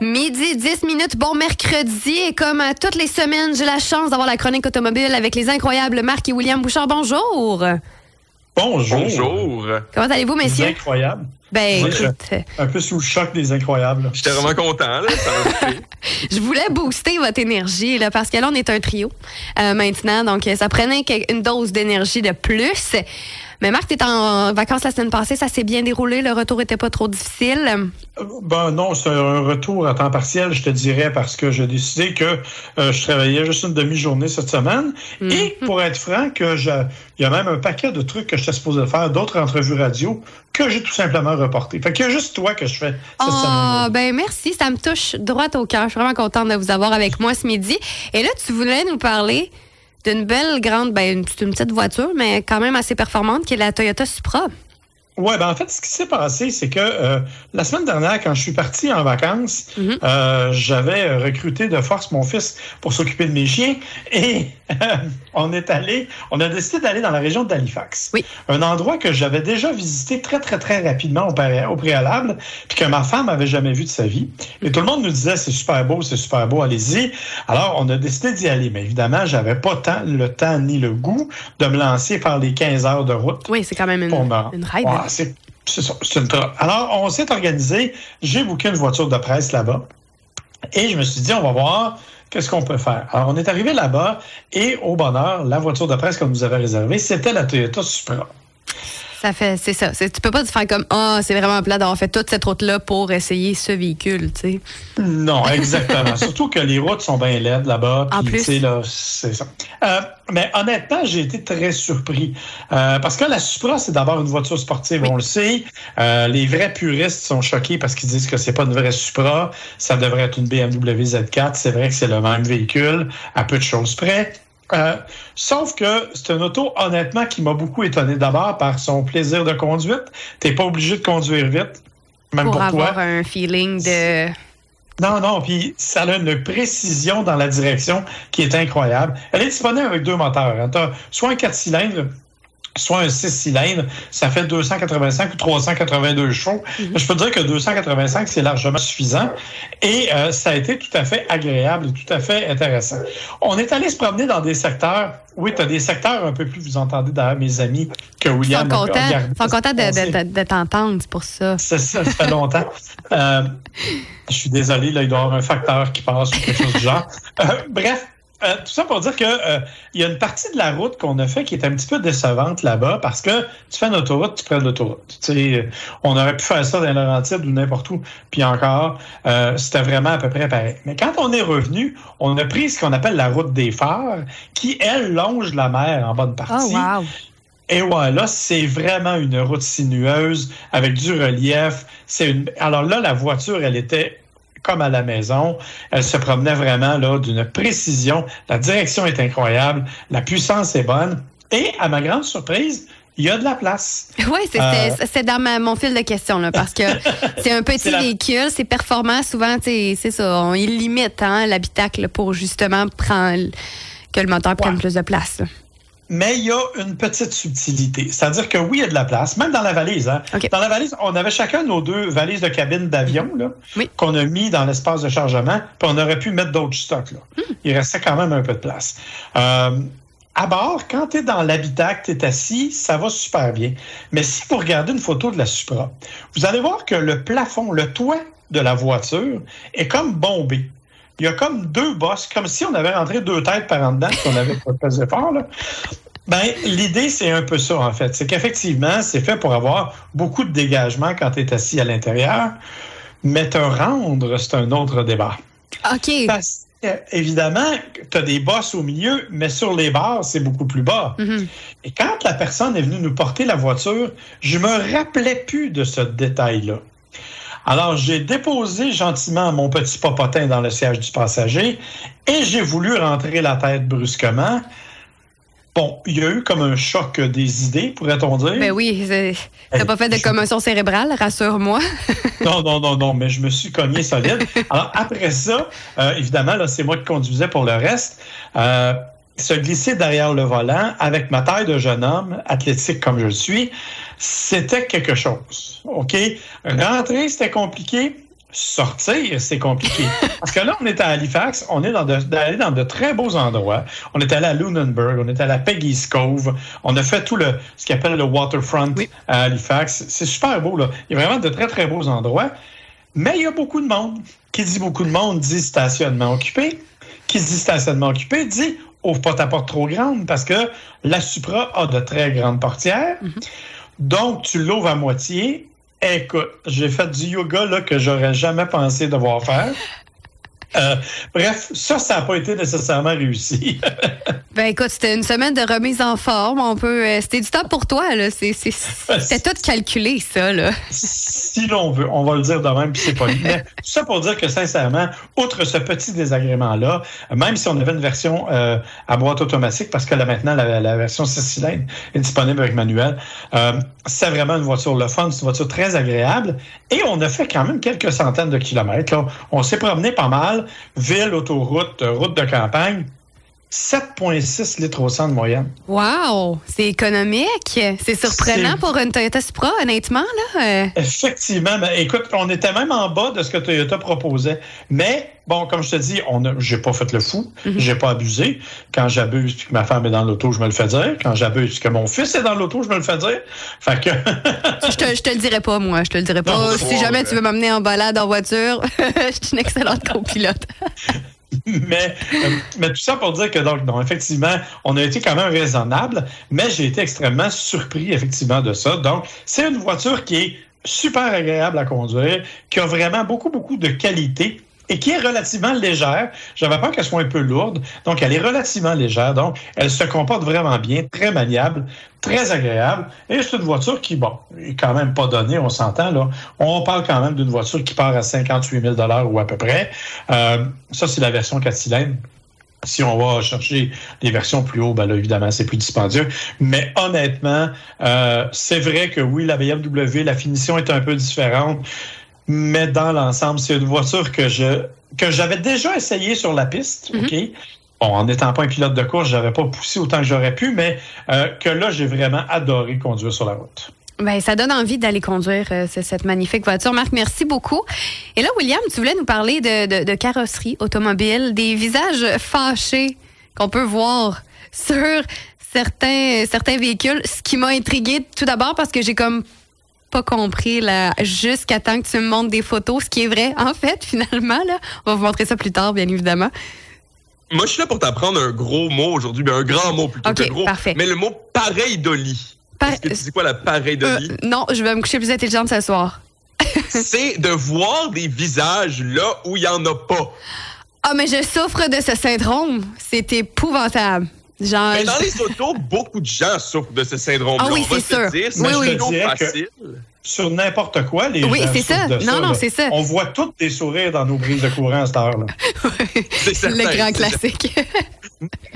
Midi, 10 minutes, bon mercredi. Et comme euh, toutes les semaines, j'ai la chance d'avoir la chronique automobile avec les incroyables Marc et William Bouchard. Bonjour. Bonjour. Bonjour. Comment allez-vous, messieurs? incroyable. Ben, écoute, Un peu sous le choc des incroyables. J'étais vraiment content, là. Ça je voulais booster votre énergie, là, parce que là, on est un trio euh, maintenant. Donc, euh, ça prenait une dose d'énergie de plus. Mais Marc, t'es en vacances la semaine passée. Ça s'est bien déroulé. Le retour était pas trop difficile. Euh, Ben non, c'est un retour à temps partiel, je te dirais, parce que j'ai décidé que euh, je travaillais juste une demi-journée cette semaine. Mhm. Et pour être franc, que je, il y a même un paquet de trucs que j'étais supposé faire, d'autres entrevues radio, que j'ai tout simplement reporté. Fait qu'il y a juste toi que je fais cette Ah, semaine. ben merci, ça me touche droit au cœur. Je suis vraiment contente de vous avoir avec moi ce midi. Et là, tu voulais nous parler d'une belle grande, ben c'est une petite voiture, mais quand même assez performante, qui est la Toyota Supra. Ouais, ben en fait, ce qui s'est passé, c'est que euh, la semaine dernière, quand je suis parti en vacances, Mhm. euh, j'avais recruté de force mon fils pour s'occuper de mes chiens et on est allé, on a décidé d'aller dans la région d'Halifax. Oui. Un endroit que j'avais déjà visité très, très, très rapidement au, pré- au préalable, puis que ma femme avait jamais vu de sa vie. Et tout le monde nous disait, c'est super beau, c'est super beau, allez-y. Alors, on a décidé d'y aller. Mais évidemment, j'avais pas tant le temps ni le goût de me lancer faire les 15 heures de route Oui, c'est quand même une, me- une ride. Ouais, Alors, on s'est organisé. J'ai booké une voiture de presse là-bas. Et je me suis dit, on va voir qu'est-ce qu'on peut faire. Alors, on est arrivé là-bas et au bonheur, la voiture de presse qu'on nous avait réservée, c'était la Toyota Supra. Ça fait, c'est ça. Tu peux pas te faire comme, ah, c'est vraiment plat d'avoir fait toute cette route-là pour essayer ce véhicule, tu sais. Non, exactement. Surtout que les routes sont bien laides là-bas. En puis, plus. tu sais, là, c'est ça. Euh, mais honnêtement, j'ai été très surpris. Euh, parce que la Supra, c'est d'abord une voiture sportive, Oui. on le sait. Euh, les vrais puristes sont choqués parce qu'ils disent que c'est pas une vraie Supra. Ça devrait être une BMW Z4. C'est vrai que c'est le même véhicule, à peu de choses près. Euh, sauf que c'est une auto, honnêtement, qui m'a beaucoup étonné d'abord par son plaisir de conduite. T'es pas obligé de conduire vite, même Pour pour, toi. avoir un feeling de. Non, non, puis ça a une précision dans la direction qui est incroyable. Elle est disponible avec deux moteurs. Tu as soit un 4 cylindres, soit un 6 cylindres. Ça fait 285 ou 382 chevaux. Je peux dire que 285, c'est largement suffisant. Et euh, ça a été tout à fait agréable et tout à fait intéressant. On est allé se promener dans des secteurs. Oui, tu as des secteurs un peu plus, vous entendez d'ailleurs mes amis, que Ils sont William contents, ils sont contents de, passer. de, de- de t'entendre, c'est pour ça. C'est ça, ça fait longtemps. Euh, je suis désolé, là, il doit y avoir un facteur qui passe ou quelque chose du genre. Euh, bref, euh, tout ça pour dire que euh, il y a une partie de la route qu'on a fait qui est un petit peu décevante là-bas parce que tu fais une autoroute, tu prends l'autoroute. Tu sais, euh, on aurait pu faire ça dans Laurentides ou n'importe où, puis encore, euh, c'était vraiment à peu près pareil. Mais quand on est revenu, on a pris ce qu'on appelle la route des phares, qui, elle, longe la mer en bonne Oh, partie. wow. Et voilà, c'est vraiment une route sinueuse avec du relief. C'est une... Alors là, la voiture, elle était comme à la maison. Elle se promenait vraiment là d'une précision. La direction est incroyable. La puissance est bonne. Et à ma grande surprise, il y a de la place. Oui, c'est Euh, dans ma- mon fil de questions, là, parce que c'est un petit la- véhicule, c'est performant. Souvent, c'est ça, on, il limite hein, l'habitacle pour justement prendre que le moteur prenne Ouais. plus de place. là. Mais il y a une petite subtilité. C'est-à-dire que oui, il y a de la place, même dans la valise. Hein. Dans la valise, on avait chacun nos deux valises de cabine d'avion Oui. qu'on a mis dans l'espace de chargement, puis on aurait pu mettre d'autres stocks. Là. Hmm. Il restait quand même un peu de place. Euh, à bord, quand tu es dans l'habitacle, tu es assis, ça va super bien. Mais si vous regardez une photo de la Supra, vous allez voir que le plafond, le toit de la voiture est comme bombé. Il y a comme deux bosses, comme si on avait rentré deux têtes par en dedans, si on avait pas fait fort. Là. Ben, l'idée, c'est un peu ça, en fait. C'est qu'effectivement, c'est fait pour avoir beaucoup de dégagement quand tu es assis à l'intérieur. Mais te rendre, c'est un autre débat. OK. Parce évidemment, tu as des bosses au milieu, mais sur les barres, c'est beaucoup plus bas. Mhm. Et quand la personne est venue nous porter la voiture, je me rappelais plus de ce détail-là. Alors, j'ai déposé gentiment mon petit popotin dans le siège du passager et j'ai voulu rentrer la tête brusquement. Bon, il y a eu comme un choc des idées, pourrait-on dire? Ben oui, t'as pas fait de commotion cérébrale, rassure-moi. Non, non, non, non, mais je me suis cogné solide. Alors, après ça, euh, évidemment, là, c'est moi qui conduisais pour le reste. Euh, se glisser derrière le volant avec ma taille de jeune homme, athlétique comme je le suis, c'était quelque chose. OK? Rentrer, c'était compliqué. sortir, c'est compliqué. Parce que là, on est à Halifax, on est dans de, allé dans de très beaux endroits. On est allé à Lunenburg, on est allé à Peggy's Cove, on a fait tout le, ce qu'on appelle le waterfront à Halifax. C'est super beau, là. Il y a vraiment de très, très beaux endroits. Mais il y a beaucoup de monde. Qui dit beaucoup de monde dit stationnement occupé. Qui dit stationnement occupé dit ouvre pas ta porte trop grande parce que la Supra a de très grandes portières. Mm-hmm. Donc, tu l'ouvres à moitié Écoute, j'ai fait du yoga là, que j'aurais jamais pensé devoir faire. Euh, bref, ça, ça n'a pas été nécessairement réussi. ben écoute, c'était une semaine de remise en forme. On peut, euh, c'était du temps pour toi là. c'était tout calculé ça là. Si l'on veut, on va le dire de même, puis c'est pas. Mais tout ça pour dire que sincèrement, outre ce petit désagrément là, même si on avait une version euh, à boîte automatique, parce que là maintenant la, version 6 cylindres est disponible avec manuel, c'est vraiment une voiture le fun, c'est une voiture très agréable. Et on a fait quand même quelques centaines de kilomètres. On s'est promené pas mal ville, autoroute, euh, route de campagne. 7,6 litres au 100 de moyenne. Wow! C'est économique. C'est surprenant pour une Toyota Supra, honnêtement. Là. Euh. Effectivement. Ben, écoute, on était même en bas de ce que Toyota proposait. Mais, bon, comme je te dis, on j'ai pas fait le fou. Mhm. J'ai pas abusé. Quand j'abuse puis que ma femme est dans l'auto, je me le fais dire. Quand j'abuse que mon fils est dans l'auto, je me le fais dire. Fait que... je, te, je te le dirais pas, moi. Je te le dirais pas. si jamais tu veux m'amener en balade en voiture, je suis une excellente copilote. mais, euh, mais tout ça pour dire que, donc, effectivement, on a été quand même raisonnable, mais j'ai été extrêmement surpris, effectivement, de ça. Donc, c'est une voiture qui est super agréable à conduire, qui a vraiment beaucoup, beaucoup de qualité et qui est relativement légère. J'avais peur qu'elle soit un peu lourde, donc elle est relativement légère. Donc, elle se comporte vraiment bien, très maniable, très agréable. Et c'est une voiture qui, bon, est quand même pas donnée, on s'entend là. On parle quand même d'une voiture qui part à 58 000 ou à peu près. Euh, ça, c'est la version 4 cylindres. Si on va chercher des versions plus hautes, ben là, évidemment, c'est plus dispendieux. Mais honnêtement, euh, c'est vrai que oui, la BMW, la finition est un peu différente mais dans l'ensemble, c'est une voiture que je que j'avais déjà essayé sur la piste, mhm. OK? Bon, en n'étant pas un pilote de course, j'avais pas poussé autant que j'aurais pu, mais euh, que là, j'ai vraiment adoré conduire sur la route. Ben, ça donne envie d'aller conduire euh, cette magnifique voiture. Marc, merci beaucoup. Et là, William, tu voulais nous parler de, de carrosserie automobile, des visages fâchés qu'on peut voir sur certains, certains véhicules. Ce qui m'a intrigué tout d'abord parce que j'ai comme pas compris là, jusqu'à temps que tu me montres des photos, ce qui est vrai. En fait, finalement, là, on va vous montrer ça plus tard, bien évidemment. Moi, je suis là pour t'apprendre un gros mot aujourd'hui, mais un grand mot plutôt que gros. Parfait. Mais le mot pareil d'Oli. Par... C'est quoi la pareil d'Oli? Euh, non, je vais me coucher plus intelligente ce soir. c'est de voir des visages là où il n'y en a pas. Ah, mais je souffre de ce syndrome. C'est épouvantable. Genre, mais dans les autos, beaucoup de gens souffrent de ce syndrome-là. Ah oui, c'est sûr. Dire, oui, oui. facile. sur n'importe quoi, les oui, gens c'est ça. De non, ça, non, c'est ça. On voit tous des sourires dans nos brises de courant à cette heure-là. c'est Le grand classique.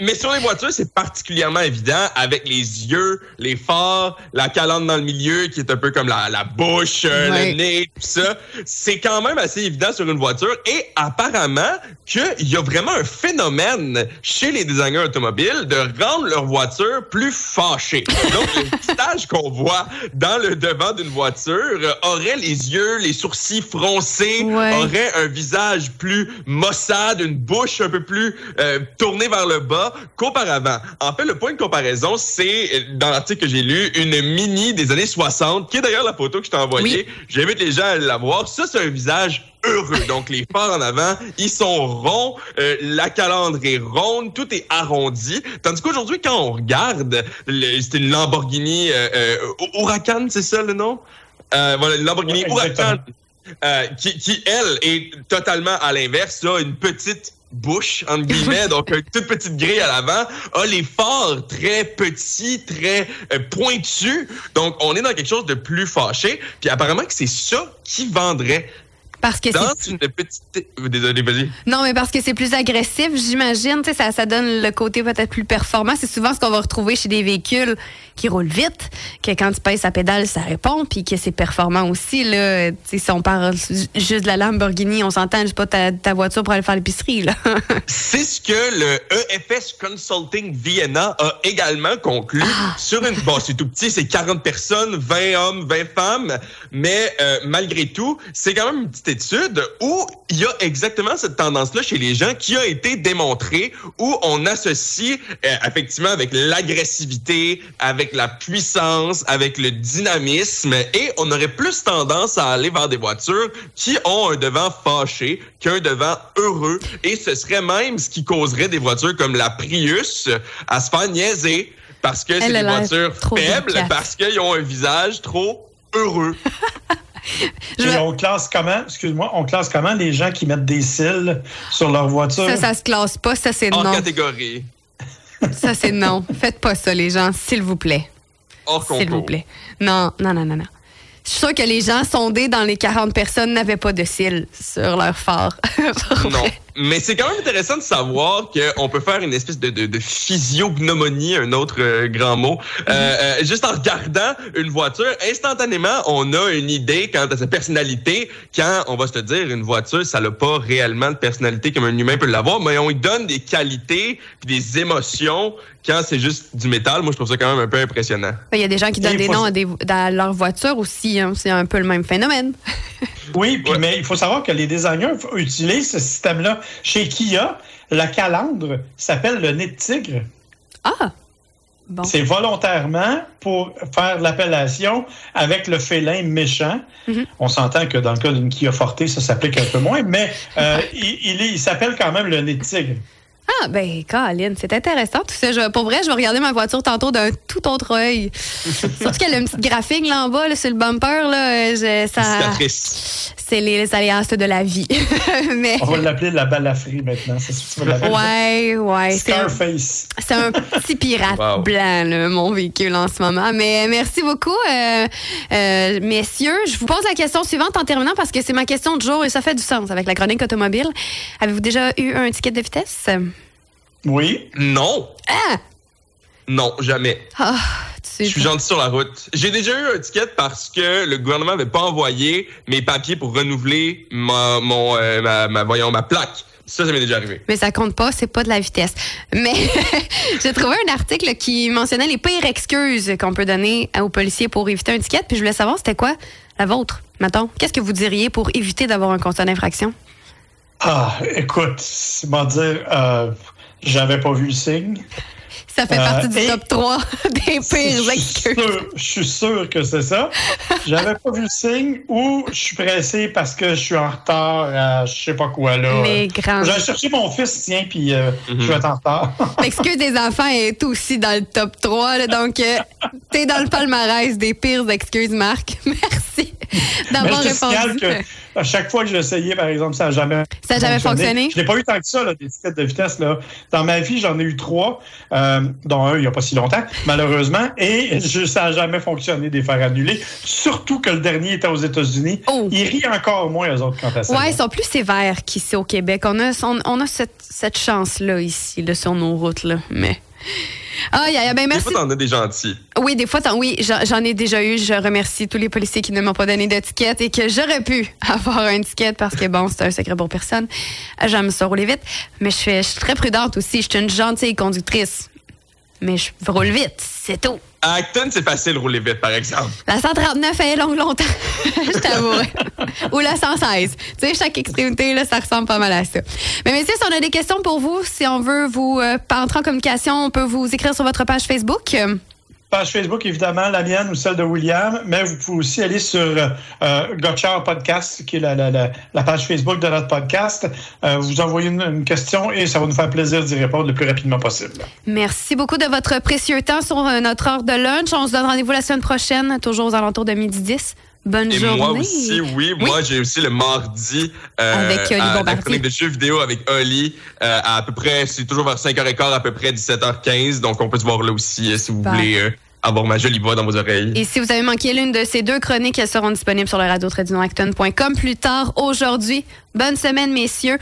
Mais sur les voitures, c'est particulièrement évident avec les yeux, les phares, la calandre dans le milieu qui est un peu comme la, la bouche, euh, le nez, tout ça. C'est quand même assez évident sur une voiture et apparemment qu'il y a vraiment un phénomène chez les designers automobiles de rendre leur voiture plus fâchée. Donc, le visage qu'on voit dans le devant d'une voiture aurait les yeux, les sourcils froncés, aurait un visage plus maussade, une bouche un peu plus euh, tournée vers le bas qu'auparavant. En fait, le point de comparaison, c'est, dans l'article que j'ai lu, une mini des années 60, qui est d'ailleurs la photo que je t'ai envoyée. J'invite les gens à la voir. Ça, c'est un visage heureux. Donc, les phares en avant, ils sont ronds, euh, la calandre est ronde, tout est arrondi. Tandis qu'aujourd'hui, quand on regarde, c'était une Lamborghini euh, euh, Huracan, c'est ça le nom? Euh, voilà, une Lamborghini Huracan. Euh, qui, qui, elle, est totalement à l'inverse, là, une petite bouche, entre guillemets, donc une toute petite grille à l'avant, a les phares très petits, très euh, pointus. Donc, on est dans quelque chose de plus fâché. Puis apparemment que c'est ça qui vendrait. Parce que dans une petite... Euh, désolé, vas-y. Non, mais parce que c'est plus agressif, j'imagine. Ça, ça donne le côté peut-être plus performant. C'est souvent ce qu'on va retrouver chez des véhicules qui roule vite, que quand tu pèses sa pédale, ça répond, puis que c'est performant aussi. Là. si on parle juste de la Lamborghini, on s'entend juste pas ta, ta voiture pour aller faire l'épicerie. c'est ce que le EFS Consulting Vienna a également conclu ah. sur une... Bon, c'est tout petit, c'est 40 personnes, 20 hommes, 20 femmes, mais euh, malgré tout, c'est quand même une petite étude où il y a exactement cette tendance-là chez les gens qui a été démontrée, où on associe euh, effectivement avec l'agressivité, avec la puissance, avec le dynamisme, et on aurait plus tendance à aller vers des voitures qui ont un devant fâché qu'un devant heureux, et ce serait même ce qui causerait des voitures comme la Prius à se faire niaiser parce que c'est des voitures faibles, parce qu'ils ont un visage trop heureux. on classe comment, excuse-moi, on classe comment les gens qui mettent des cils sur leur voiture? Ça, ça se classe pas, ça c'est non. En catégorie. Ça c'est non. Faites pas ça, les gens, s'il vous plaît. Hors S'il vous plaît. Non, non, non, non, non. Je suis sûre que les gens sondés dans les 40 personnes n'avaient pas de cils sur leur phare. non. Mais c'est quand même intéressant de savoir qu'on peut faire une espèce de, de, de physiognomonie, un autre euh, grand mot. Euh, euh, juste en regardant une voiture, instantanément, on a une idée quant à sa personnalité. Quand, on va se dire, une voiture, ça n'a pas réellement de personnalité comme un humain peut l'avoir, mais on lui donne des qualités puis des émotions quand c'est juste du métal. Moi, je trouve ça quand même un peu impressionnant. Il y a des gens qui donnent des noms à, des, à leur voiture aussi. Hein. C'est un peu le même phénomène. oui, mais il faut savoir que les designers utilisent ce système-là chez Kia, la calandre s'appelle le nez de tigre. Ah! Bon. C'est volontairement pour faire l'appellation avec le félin méchant. Mm-hmm. On s'entend que dans le cas d'une Kia Forte, ça s'applique un peu moins, mais euh, il, il s'appelle quand même le nez de tigre. Ah, ben, Colin, c'est intéressant tout ça. pour vrai, je vais regarder ma voiture tantôt d'un tout autre œil. Surtout qu'elle a une petite graphique là en bas, là, sur le bumper. Là, je, ça, c'est les, aléas de la vie. Mais... On va l'appeler la balafrie maintenant. C'est ce que tu veux Ouais, ouais. Scarface. C'est un, petit pirate blanc, mon véhicule en ce moment. Mais merci beaucoup, euh, euh, messieurs. Je vous pose la question suivante en terminant parce que c'est ma question du jour et ça fait du sens avec la chronique automobile. Avez-vous déjà eu un ticket de vitesse? Oui. Non. Ah! Non, jamais. Ah, je suis gentil sur la route. J'ai déjà eu un ticket parce que le gouvernement n'avait pas envoyé mes papiers pour renouveler ma, mon, euh, ma, voyons, ma plaque. Ça, ça m'est déjà arrivé. Mais ça compte pas, c'est pas de la vitesse. Mais j'ai trouvé un article qui mentionnait les pires excuses qu'on peut donner aux policiers pour éviter un ticket. Puis je voulais savoir, c'était quoi la vôtre, mettons? Qu'est-ce que vous diriez pour éviter d'avoir un constat d'infraction? Ah, écoute, c'est dire, euh, j'avais pas vu le signe. Ça fait partie du euh, top 3 des pires excuses. Je suis sûr que c'est ça. J'avais pas vu le signe ou je suis pressé parce que je suis en retard à je sais pas quoi là. Les grands. J'ai cherché mon fils, tiens, puis euh, je vais être en retard. L'excuse des enfants est aussi dans le top 3, donc euh, t'es dans le palmarès des pires excuses, Marc. Merci d'avoir répondu. Que à chaque fois que essayé, par exemple, ça n'a jamais Ça jamais fonctionné? Je n'ai pas eu tant que ça, là, des tickets de vitesse. Là. Dans ma vie, j'en ai eu trois, euh, dont un il n'y a pas si longtemps, malheureusement, et ça n'a jamais fonctionné de les faire annuler. Surtout que le dernier était aux États-Unis. Oh. Ils rient encore moins, eux autres, quant à ça. Oui, ils sont plus sévères qu'ici au Québec. On a, on, a cette, cette chance-là ici, là, sur nos routes. Là. Mais. Ah, y a, ben merci. Des fois, t'en as des gentils. Oui, des fois, oui, j'en ai déjà eu. Je remercie tous les policiers qui ne m'ont pas donné d'étiquette et que j'aurais pu avoir un étiquette parce que, bon, c'est un secret pour personne. J'aime ça rouler vite. Mais je, je suis très prudente aussi. Je suis une gentille conductrice. Mais je roule vite, c'est tout. À Acton, c'est facile de rouler vite, par exemple. La 139, elle est longue longtemps, je t'avoue. Ou la 116. Tu sais, chaque extrémité, là, ça ressemble pas mal à ça. Mais messieurs, si on a des questions pour vous, si on veut vous euh, entrer en communication, on peut vous écrire sur votre page Facebook page Facebook, évidemment, la mienne ou celle de William, mais vous pouvez aussi aller sur euh, Gotcha Podcast, qui est la, la, la, page Facebook de notre podcast. Euh, vous envoyez une, question et ça va nous faire plaisir d'y répondre le plus rapidement possible. Merci beaucoup de votre précieux temps sur euh, notre heure de lunch. On se donne rendez-vous la semaine prochaine, toujours aux alentours de midi 10. Bonne et journée. Moi aussi, oui. Moi, j'ai aussi le mardi euh, avec à la chronique de jeux vidéo avec Oli euh, à, peu près, c'est toujours vers 5h15, à peu près 17h15. Donc, on peut se voir là aussi si vous voulez euh, avoir ma jolie voix dans vos oreilles. Et si vous avez manqué l'une de ces deux chroniques, elles seront disponibles sur le radio plus tard aujourd'hui. Bonne semaine, messieurs.